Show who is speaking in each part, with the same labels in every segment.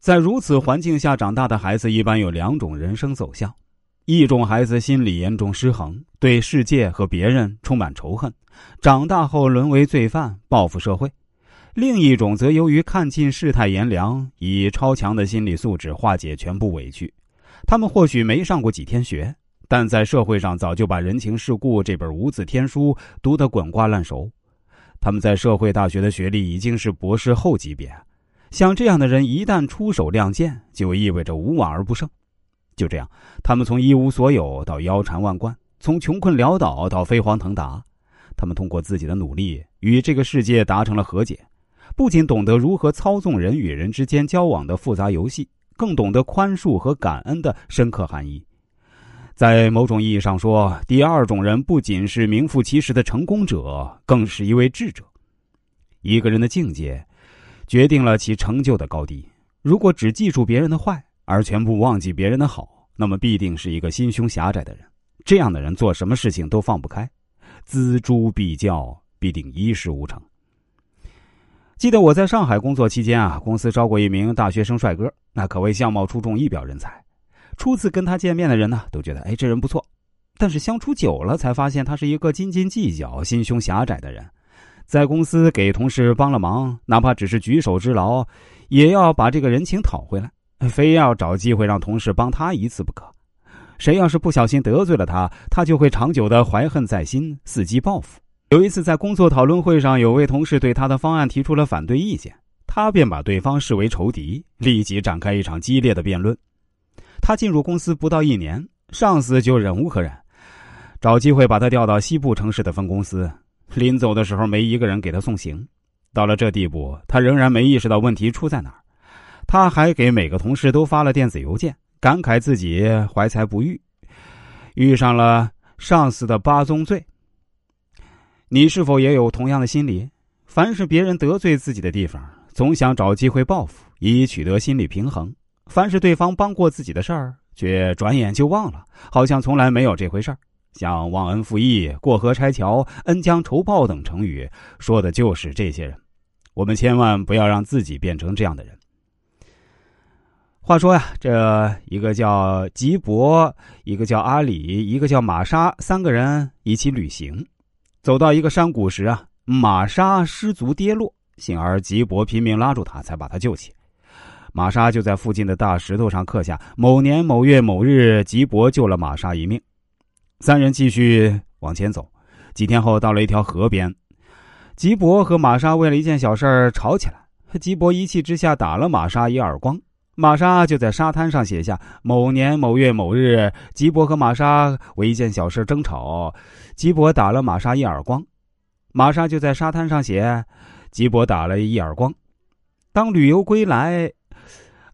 Speaker 1: 在如此环境下长大的孩子，一般有两种人生走向：一种孩子心理严重失衡，对世界和别人充满仇恨，长大后沦为罪犯，报复社会；另一种则由于看尽世态炎凉，以超强的心理素质化解全部委屈。他们或许没上过几天学，但在社会上早就把人情世故这本无字天书读得滚瓜烂熟。他们在社会大学的学历已经是博士后级别。像这样的人一旦出手亮剑，就意味着无往而不胜。就这样，他们从一无所有到腰缠万贯，从穷困潦倒到飞黄腾达。他们通过自己的努力与这个世界达成了和解，不仅懂得如何操纵人与人之间交往的复杂游戏，更懂得宽恕和感恩的深刻含义。在某种意义上说，第二种人不仅是名副其实的成功者，更是一位智者。一个人的境界。决定了其成就的高低。如果只记住别人的坏，而全部忘记别人的好，那么必定是一个心胸狭窄的人。这样的人做什么事情都放不开，锱铢必较，必定一事无成。记得我在上海工作期间啊，公司招过一名大学生帅哥，那可谓相貌出众，一表人才。初次跟他见面的人呢，都觉得哎，这人不错。但是相处久了，才发现他是一个斤斤计较、心胸狭窄的人。在公司给同事帮了忙，哪怕只是举手之劳，也要把这个人情讨回来，非要找机会让同事帮他一次不可。谁要是不小心得罪了他，他就会长久的怀恨在心，伺机报复。有一次在工作讨论会上，有位同事对他的方案提出了反对意见，他便把对方视为仇敌，立即展开一场激烈的辩论。他进入公司不到一年，上司就忍无可忍，找机会把他调到西部城市的分公司。临走的时候，没一个人给他送行。到了这地步，他仍然没意识到问题出在哪儿。他还给每个同事都发了电子邮件，感慨自己怀才不遇，遇上了上司的八宗罪。你是否也有同样的心理？凡是别人得罪自己的地方，总想找机会报复，以取得心理平衡；凡是对方帮过自己的事儿，却转眼就忘了，好像从来没有这回事儿。像忘恩负义、过河拆桥、恩将仇报等成语，说的就是这些人。我们千万不要让自己变成这样的人。话说呀，这一个叫吉伯，一个叫阿里，一个叫玛莎，三个人一起旅行，走到一个山谷时啊，玛莎失足跌落，幸而吉伯拼命拉住他，才把他救起。玛莎就在附近的大石头上刻下：某年某月某日，吉伯救了玛莎一命。三人继续往前走，几天后到了一条河边，吉伯和玛莎为了一件小事吵起来。吉伯一气之下打了玛莎一耳光，玛莎就在沙滩上写下：某年某月某日，吉伯和玛莎为一件小事争吵，吉伯打了玛莎一耳光。玛莎就在沙滩上写：吉伯打了一耳光。当旅游归来，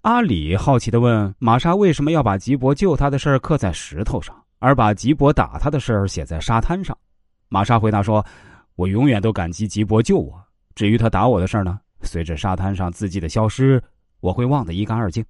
Speaker 1: 阿里好奇的问玛莎：为什么要把吉伯救他的事刻在石头上？而把吉伯打他的事儿写在沙滩上，玛莎回答说：“我永远都感激吉伯救我。至于他打我的事儿呢，随着沙滩上字迹的消失，我会忘得一干二净。”